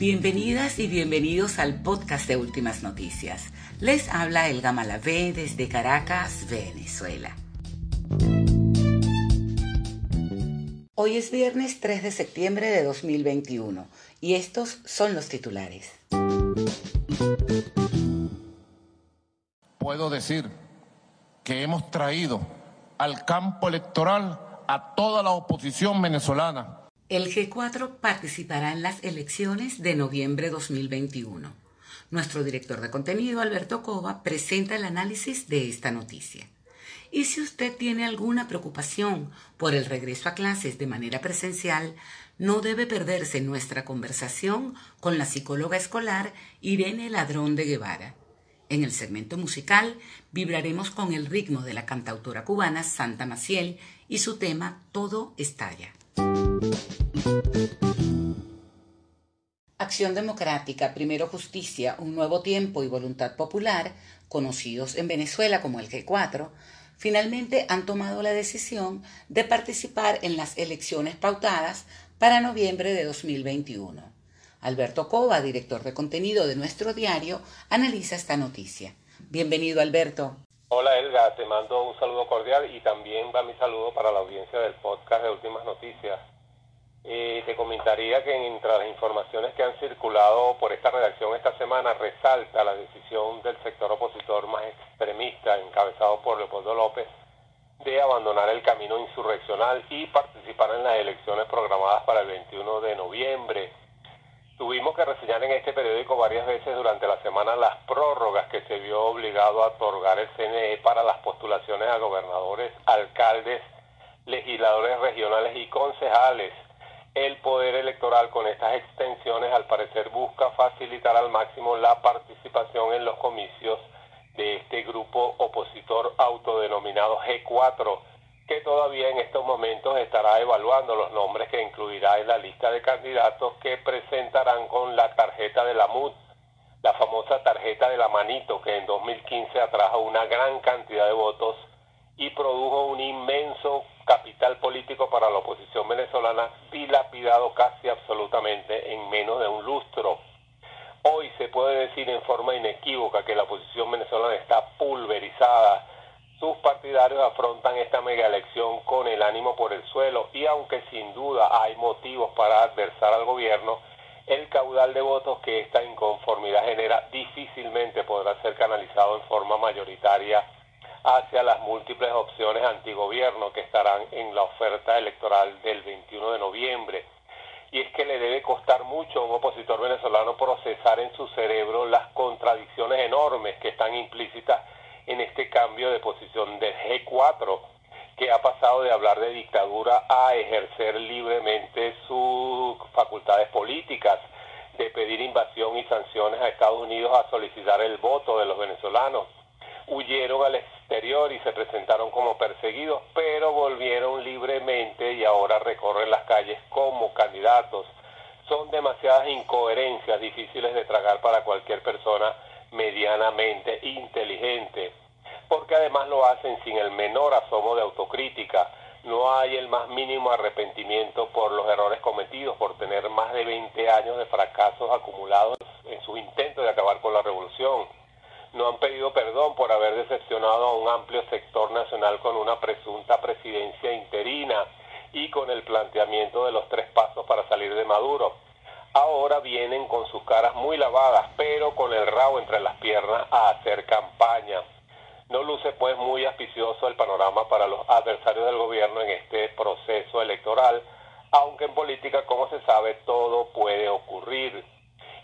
Bienvenidas y bienvenidos al podcast de Últimas Noticias. Les habla Elga Malavé desde Caracas, Venezuela. Hoy es viernes 3 de septiembre de 2021 y estos son los titulares. Puedo decir que hemos traído al campo electoral a toda la oposición venezolana el G4 participará en las elecciones de noviembre 2021. Nuestro director de contenido, Alberto Cova, presenta el análisis de esta noticia. Y si usted tiene alguna preocupación por el regreso a clases de manera presencial, no debe perderse nuestra conversación con la psicóloga escolar Irene Ladrón de Guevara. En el segmento musical vibraremos con el ritmo de la cantautora cubana Santa Maciel y su tema Todo estalla. Acción Democrática, Primero Justicia, Un Nuevo Tiempo y Voluntad Popular, conocidos en Venezuela como el G4, finalmente han tomado la decisión de participar en las elecciones pautadas para noviembre de 2021. Alberto Cova, director de contenido de nuestro diario, analiza esta noticia. Bienvenido, Alberto. Hola Elga, te mando un saludo cordial y también va mi saludo para la audiencia del podcast de Últimas Noticias. Eh, te comentaría que entre las informaciones que han circulado por esta redacción esta semana resalta la decisión del sector opositor más extremista, encabezado por Leopoldo López, de abandonar el camino insurreccional y participar en las elecciones programadas para el 21 de noviembre Tuvimos que reseñar en este periódico varias veces durante la semana las prórrogas que se vio obligado a otorgar el CNE para las postulaciones a gobernadores, alcaldes, legisladores regionales y concejales. El poder electoral con estas extensiones al parecer busca facilitar al máximo la participación en los comicios de este grupo opositor autodenominado G4 que todavía en estos momentos evaluando los nombres que incluirá en la lista de candidatos que presentarán con la tarjeta de la MUD, la famosa tarjeta de la manito que en 2015 atrajo una gran cantidad de votos y produjo un inmenso capital político para la oposición venezolana, dilapidado casi absolutamente en menos de un lustro. Hoy se puede decir en forma inequívoca que la oposición venezolana está afrontan esta mega elección con el ánimo por el suelo y aunque sin duda hay motivos para adversar al gobierno, el caudal de votos que esta inconformidad genera difícilmente podrá ser canalizado en forma mayoritaria hacia las múltiples opciones antigobierno que estarán en la oferta electoral del 21 de noviembre. Y es que le debe costar mucho a un opositor venezolano procesar en su cerebro las contradicciones enormes que están implícitas en este cambio de posición del G4, que ha pasado de hablar de dictadura a ejercer libremente sus facultades políticas, de pedir invasión y sanciones a Estados Unidos a solicitar el voto de los venezolanos. Huyeron al exterior y se presentaron como perseguidos, pero volvieron libremente y ahora recorren las calles como candidatos. Son demasiadas incoherencias difíciles de tragar para cualquier persona medianamente inteligente, porque además lo hacen sin el menor asomo de autocrítica. No hay el más mínimo arrepentimiento por los errores cometidos, por tener más de 20 años de fracasos acumulados en su intento de acabar con la revolución. No han pedido perdón por haber decepcionado a un amplio sector nacional con una presunta presidencia interina y con el planteamiento de los tres pasos para salir de Maduro ahora vienen con sus caras muy lavadas, pero con el rabo entre las piernas a hacer campaña. No luce pues muy auspicioso el panorama para los adversarios del gobierno en este proceso electoral, aunque en política, como se sabe, todo puede ocurrir.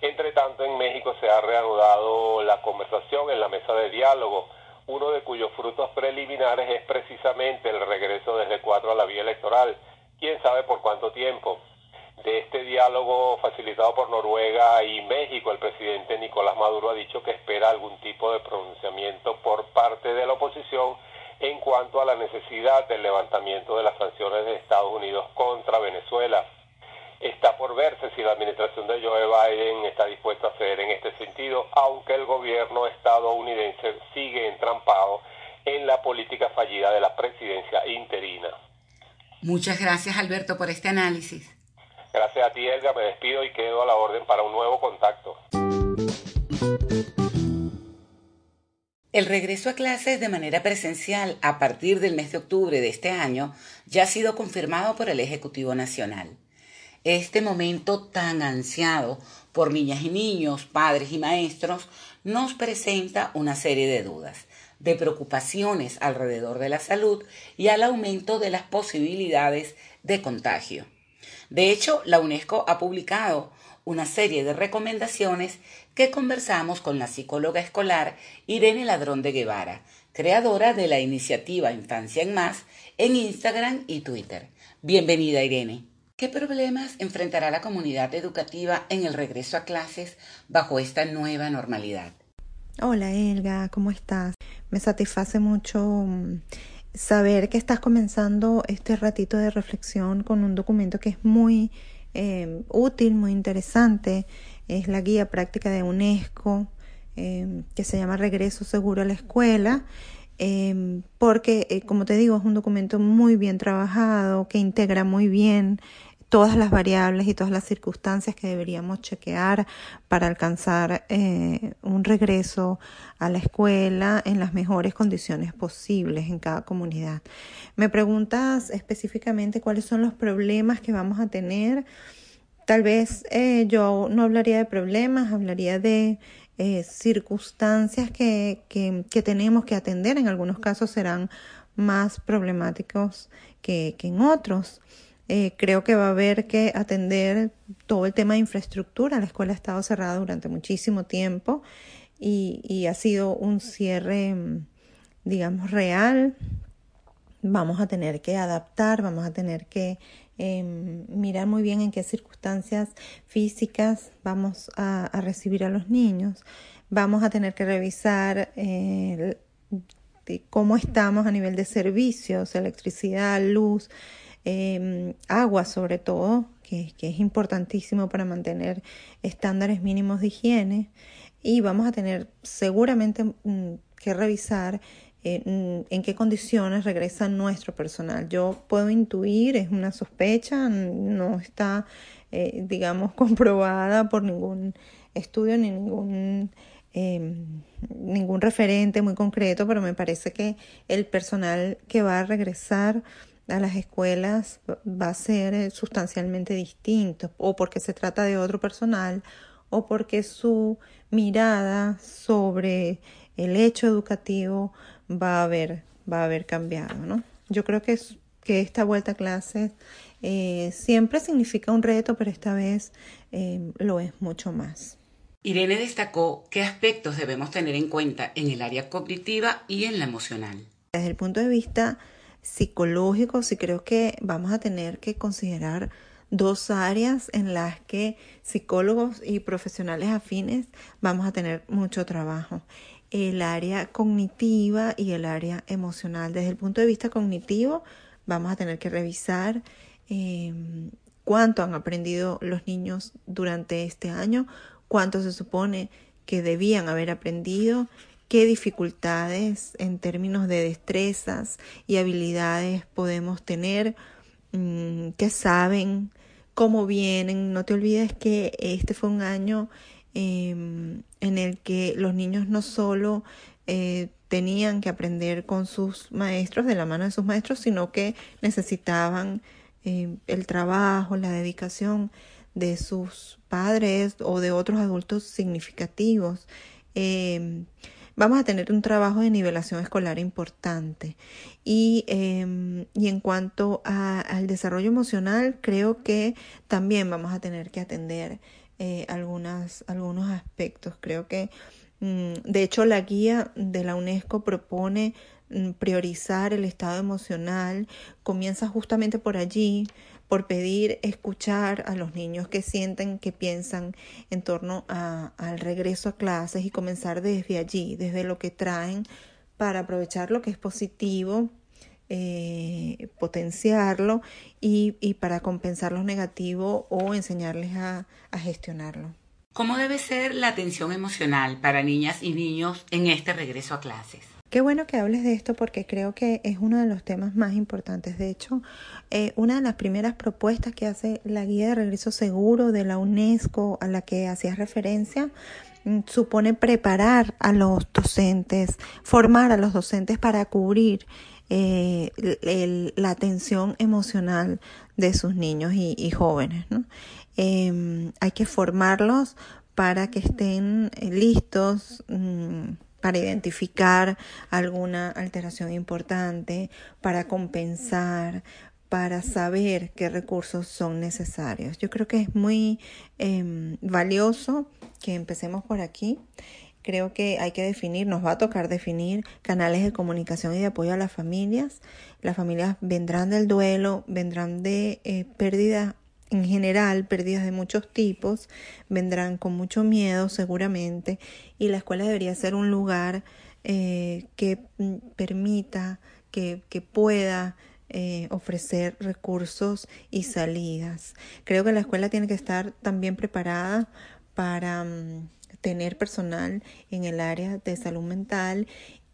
Entre tanto, en México se ha reanudado la conversación en la mesa de diálogo, uno de cuyos frutos preliminares es precisamente el regreso desde cuatro a la vía electoral, quién sabe por cuánto tiempo de este diálogo facilitado por Noruega y México, el presidente Nicolás Maduro ha dicho que espera algún tipo de pronunciamiento por parte de la oposición en cuanto a la necesidad del levantamiento de las sanciones de Estados Unidos contra Venezuela. Está por verse si la administración de Joe Biden está dispuesta a ceder en este sentido, aunque el gobierno estadounidense sigue entrampado en la política fallida de la presidencia interina. Muchas gracias Alberto por este análisis. Gracias a ti, Elga, me despido y quedo a la orden para un nuevo contacto. El regreso a clases de manera presencial a partir del mes de octubre de este año ya ha sido confirmado por el Ejecutivo Nacional. Este momento tan ansiado por niñas y niños, padres y maestros, nos presenta una serie de dudas, de preocupaciones alrededor de la salud y al aumento de las posibilidades de contagio. De hecho, la UNESCO ha publicado una serie de recomendaciones que conversamos con la psicóloga escolar Irene Ladrón de Guevara, creadora de la iniciativa Infancia en Más en Instagram y Twitter. Bienvenida, Irene. ¿Qué problemas enfrentará la comunidad educativa en el regreso a clases bajo esta nueva normalidad? Hola Elga, ¿cómo estás? Me satisface mucho mm, saber que estás comenzando este ratito de reflexión con un documento que es muy eh, útil, muy interesante. Es la guía práctica de UNESCO eh, que se llama Regreso Seguro a la Escuela. Eh, porque, como te digo, es un documento muy bien trabajado, que integra muy bien todas las variables y todas las circunstancias que deberíamos chequear para alcanzar eh, un regreso a la escuela en las mejores condiciones posibles en cada comunidad. Me preguntas específicamente cuáles son los problemas que vamos a tener. Tal vez eh, yo no hablaría de problemas, hablaría de eh, circunstancias que, que, que, tenemos que atender. En algunos casos serán más problemáticos que, que en otros. Eh, creo que va a haber que atender todo el tema de infraestructura. La escuela ha estado cerrada durante muchísimo tiempo y, ha sido un cierre, mm, digamos, real. Vamos a tener que adaptar, vamos a tener que eh, mirar muy bien en qué circunstancias físicas vamos a, a recibir a los niños. Vamos a tener que revisar eh, cómo estamos a nivel de servicios, electricidad, luz, eh, agua sobre todo, que, es importantísimo para mantener estándares mínimos de higiene. Y vamos a tener seguramente mm, que revisar eh, mm, en qué condiciones regresa nuestro personal. Yo puedo intuir, es una sospecha, no está, eh, digamos, comprobada por ningún estudio ni ningún eh, ningún referente muy concreto, pero me parece que el personal que va a regresar a las escuelas va a ser eh, sustancialmente distinto, o porque se trata de otro personal, o porque su mirada sobre el hecho educativo va a haber, va a haber cambiado, ¿no? Yo creo que, es, que esta vuelta a clases eh, siempre significa un reto, pero esta vez eh, lo es mucho más. Irene destacó qué aspectos debemos tener en cuenta en el área cognitiva y en la emocional. Desde el punto de vista psicológico, sí creo que vamos a tener que considerar dos áreas en las que psicólogos y profesionales afines vamos a tener mucho trabajo. El área cognitiva y el área emocional. Desde el punto de vista cognitivo, vamos a tener que revisar eh, cuánto han aprendido los niños durante este año, cuánto se supone que debían haber aprendido qué dificultades en términos de destrezas y habilidades podemos tener, mm, qué saben, cómo vienen. No te olvides que este fue un año em, en el que los niños no solo eh, tenían que aprender con sus maestros, de la mano de sus maestros, sino que necesitaban em, el trabajo, la dedicación de sus padres o de otros adultos significativos. Em, vamos a tener un trabajo de nivelación escolar importante. Y, eh, y en cuanto a, al desarrollo emocional, creo que también vamos a tener que atender eh, algunos aspectos. Creo que, mm, de hecho, la guía de la UNESCO propone mm, priorizar el estado emocional, comienza justamente por allí, por pedir escuchar a los niños que sienten, que piensan en torno a, al regreso a clases y comenzar desde allí, desde lo que traen, para aprovechar lo que es positivo, eh, potenciarlo y, para compensar lo negativo o enseñarles a gestionarlo. ¿Cómo debe ser la atención emocional para niñas y niños en este regreso a clases? Qué bueno que hables de esto porque creo que es uno de los temas más importantes. De hecho, eh, una de las primeras propuestas que hace la Guía de Regreso Seguro de la UNESCO a la que hacías referencia mm, supone preparar a los docentes, formar a los docentes para cubrir eh, la atención emocional de sus niños y, jóvenes. Em, hay que formarlos para que estén eh, listos mm, para identificar alguna alteración importante, para compensar, para saber qué recursos son necesarios. Yo creo que es muy em, valioso que empecemos por aquí. Creo que hay que definir, nos va a tocar definir canales de comunicación y de apoyo a las familias. Las familias vendrán del duelo, vendrán de eh, pérdida en general, pérdidas de muchos tipos, vendrán con mucho miedo seguramente y la escuela debería ser un lugar eh, que mm, permita, que, que pueda eh, ofrecer recursos y salidas. Creo que la escuela tiene que estar también preparada para mm, tener personal en el área de salud mental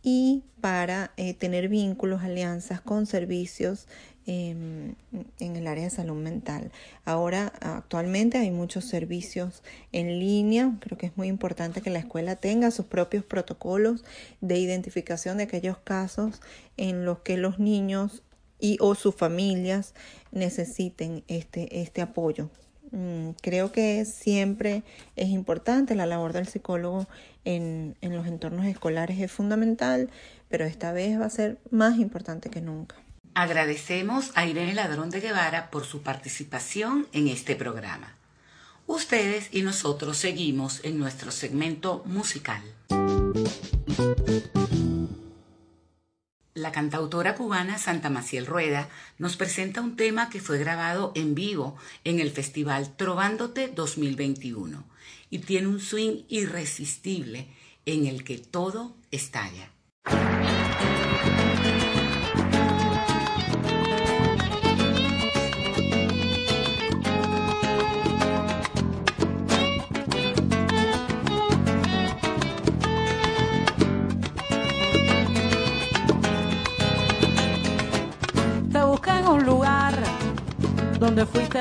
y para eh, tener vínculos, alianzas con servicios em, en el área de salud mental. Ahora, actualmente hay muchos servicios en línea. Creo que es muy importante que la escuela tenga sus propios protocolos de identificación de aquellos casos en los que los niños y o sus familias necesiten este, este apoyo. Mm, creo que siempre es importante la labor del psicólogo en, en los entornos escolares es fundamental, pero esta vez va a ser más importante que nunca. Agradecemos a Irene Ladrón de Guevara por su participación en este programa. Ustedes y nosotros seguimos en nuestro segmento musical. La cantautora cubana Santa Maciel Rueda nos presenta un tema que fue grabado en vivo en el festival Trovándote 2021 y tiene un swing irresistible en el que todo estalla.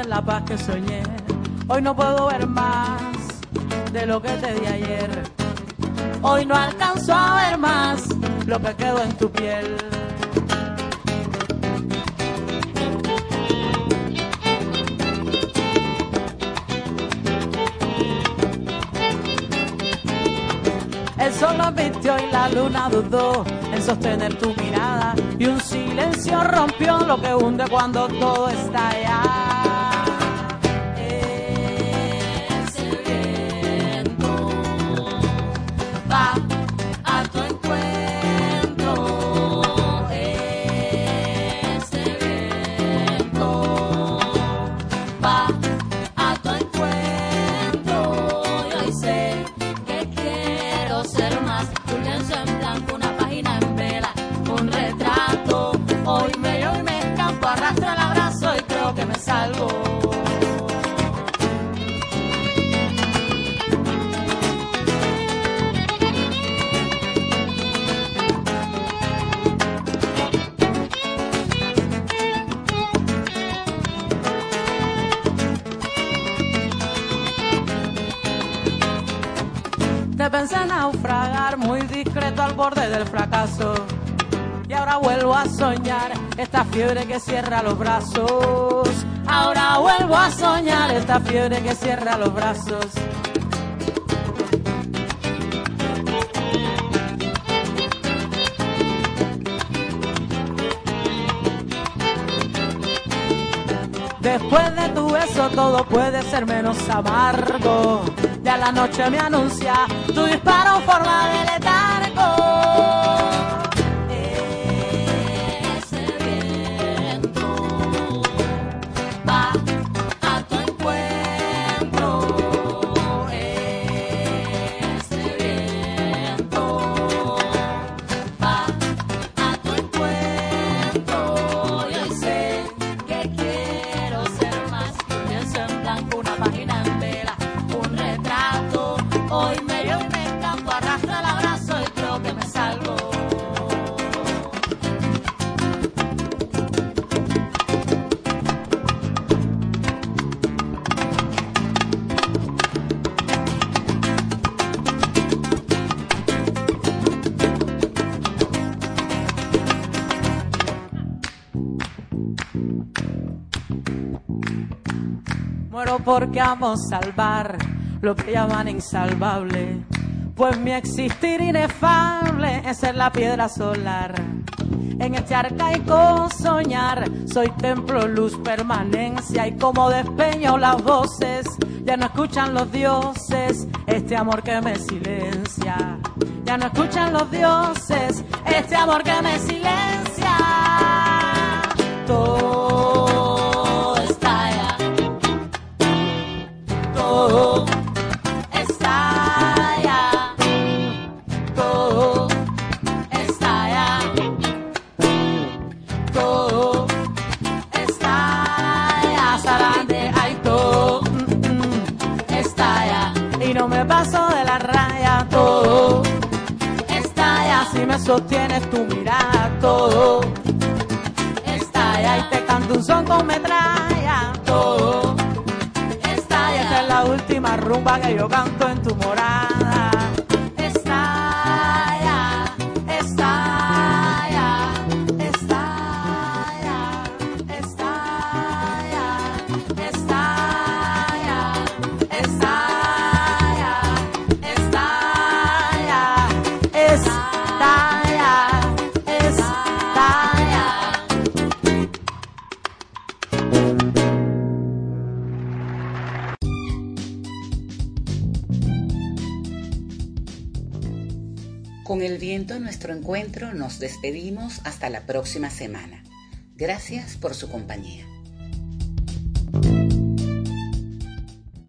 La paz que soñé. Hoy no puedo ver más de lo que te di ayer. Hoy no alcanzo a ver más lo que quedó en tu piel. El sol lo vistió y la luna dudó en sostener tu mirada y un silencio rompió lo que hunde cuando todo está allá. Pensé naufragar muy discreto al borde del fracaso. Y ahora vuelvo a soñar esta fiebre que cierra los brazos. Ahora vuelvo a soñar esta fiebre que cierra los brazos. Después de tu beso todo puede ser menos amargo. Ya la noche me anuncia tu disparo forma de letargo. Porque amo salvar lo que llaman insalvable. Pues mi existir inefable es ser la piedra solar. En este arcaico soñar soy templo, luz, permanencia y como despeño las voces ya no escuchan los dioses este amor que me silencia. Ya no escuchan los dioses este amor que me silencia. Todo la ya. Si me sostienes tu mirada, todo estalla y te canto un son con metralla. Todo estalla. Esta es la última rumba que yo canto en tu morada. Nuestro encuentro nos despedimos hasta la próxima semana. Gracias por su compañía.